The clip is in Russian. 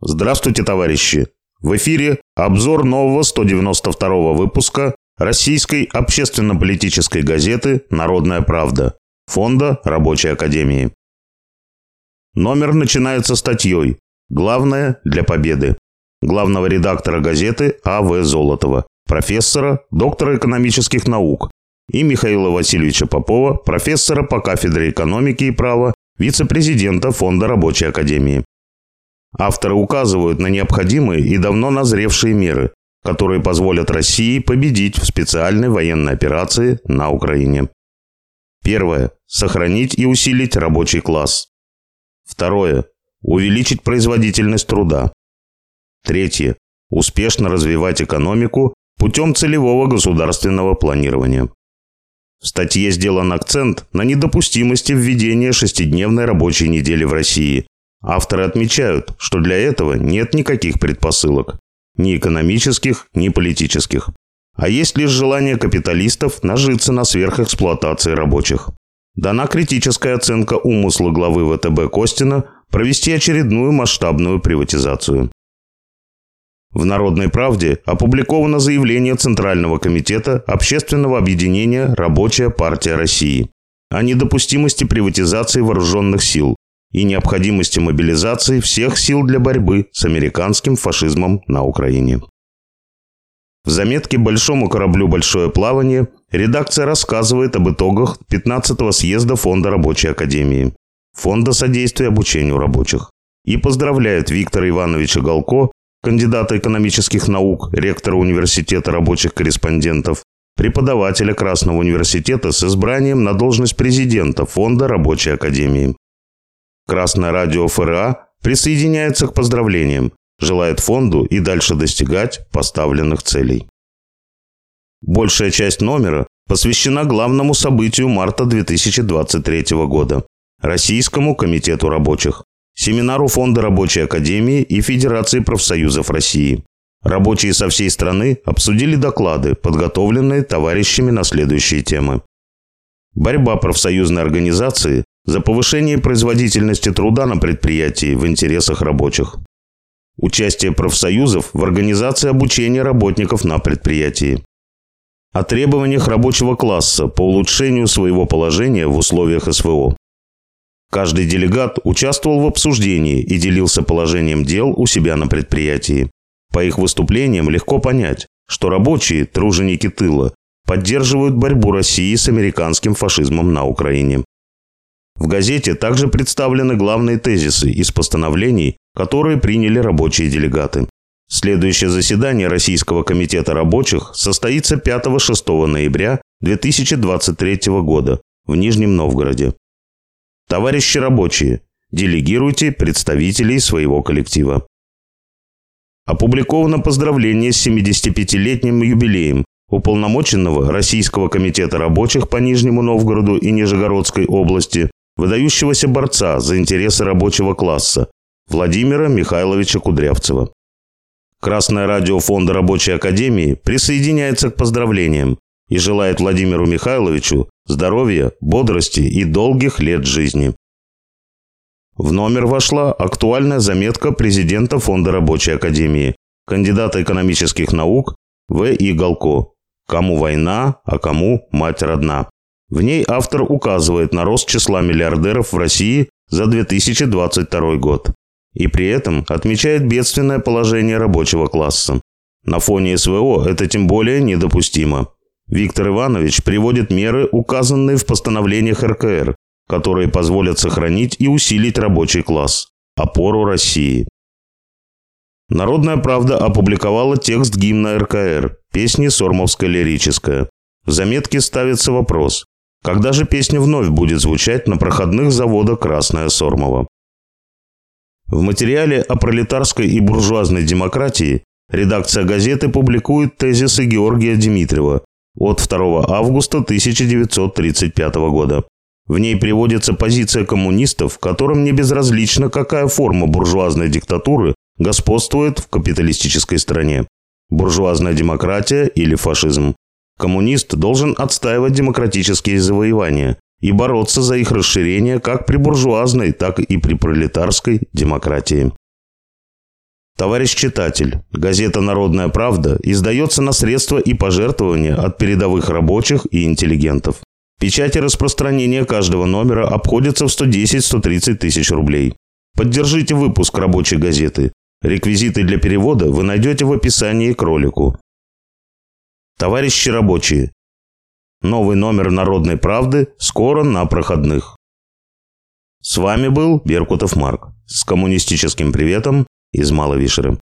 Здравствуйте, товарищи! В эфире обзор нового 192 выпуска Российской общественно-политической газеты «Народная правда» Фонда Рабочей Академии. Номер начинается статьей «Главное для победы» главного редактора газеты А.В. Золотова, профессора, доктора экономических наук, и Михаила Васильевича Попова, профессора по кафедре экономики и права, вице-президента Фонда Рабочей Академии. Авторы указывают на необходимые и давно назревшие меры, которые позволят России победить в специальной военной операции на Украине. Первое. Сохранить и усилить рабочий класс. Второе. Увеличить производительность труда. Третье. Успешно развивать экономику путем целевого государственного планирования. В статье сделан акцент на недопустимости введения шестидневной рабочей недели в России. Авторы отмечают, что для этого нет никаких предпосылок. Ни экономических, ни политических. А есть лишь желание капиталистов нажиться на сверхэксплуатации рабочих. Дана критическая оценка умысла главы ВТБ Костина провести очередную масштабную приватизацию. В «Народной правде» опубликовано заявление Центрального комитета общественного объединения «Рабочая партия России» о недопустимости приватизации вооруженных сил и необходимости мобилизации всех сил для борьбы с американским фашизмом на Украине. В заметке «Большому кораблю большое плавание» редакция рассказывает об итогах 15-го съезда Фонда Рабочей Академии, Фонда содействия обучению рабочих, и поздравляет Виктора Ивановича Галко кандидата экономических наук, ректора университета рабочих корреспондентов, преподавателя Красного университета с избранием на должность президента Фонда Рабочей Академии. Красное радио ФРА присоединяется к поздравлениям, желает фонду и дальше достигать поставленных целей. Большая часть номера посвящена главному событию марта 2023 года – Российскому комитету рабочих семинару Фонда Рабочей Академии и Федерации профсоюзов России. Рабочие со всей страны обсудили доклады, подготовленные товарищами на следующие темы. Борьба профсоюзной организации за повышение производительности труда на предприятии в интересах рабочих. Участие профсоюзов в организации обучения работников на предприятии. О требованиях рабочего класса по улучшению своего положения в условиях СВО. Каждый делегат участвовал в обсуждении и делился положением дел у себя на предприятии. По их выступлениям легко понять, что рабочие, труженики тыла, поддерживают борьбу России с американским фашизмом на Украине. В газете также представлены главные тезисы из постановлений, которые приняли рабочие делегаты. Следующее заседание Российского комитета рабочих состоится 5-6 ноября 2023 года в Нижнем Новгороде. Товарищи рабочие, делегируйте представителей своего коллектива. Опубликовано поздравление с 75-летним юбилеем уполномоченного Российского комитета рабочих по Нижнему Новгороду и Нижегородской области, выдающегося борца за интересы рабочего класса Владимира Михайловича Кудрявцева. Красное радио Фонда Рабочей Академии присоединяется к поздравлениям и желает Владимиру Михайловичу здоровья, бодрости и долгих лет жизни. В номер вошла актуальная заметка президента Фонда Рабочей Академии, кандидата экономических наук В. И. Галко «Кому война, а кому мать родна». В ней автор указывает на рост числа миллиардеров в России за 2022 год. И при этом отмечает бедственное положение рабочего класса. На фоне СВО это тем более недопустимо. Виктор Иванович приводит меры, указанные в постановлениях РКР, которые позволят сохранить и усилить рабочий класс, опору России. Народная правда опубликовала текст гимна РКР, песни Сормовская лирическая. В заметке ставится вопрос, когда же песня вновь будет звучать на проходных заводах Красная Сормова? В материале о пролетарской и буржуазной демократии редакция газеты публикует тезисы Георгия Дмитриева, от 2 августа 1935 года. В ней приводится позиция коммунистов, которым не безразлично, какая форма буржуазной диктатуры господствует в капиталистической стране. Буржуазная демократия или фашизм. Коммунист должен отстаивать демократические завоевания и бороться за их расширение как при буржуазной, так и при пролетарской демократии. Товарищ читатель, газета «Народная правда» издается на средства и пожертвования от передовых рабочих и интеллигентов. Печать и распространение каждого номера обходится в 110-130 тысяч рублей. Поддержите выпуск рабочей газеты. Реквизиты для перевода вы найдете в описании к ролику. Товарищи рабочие, новый номер «Народной правды» скоро на проходных. С вами был Беркутов Марк с коммунистическим приветом из Маловишеры.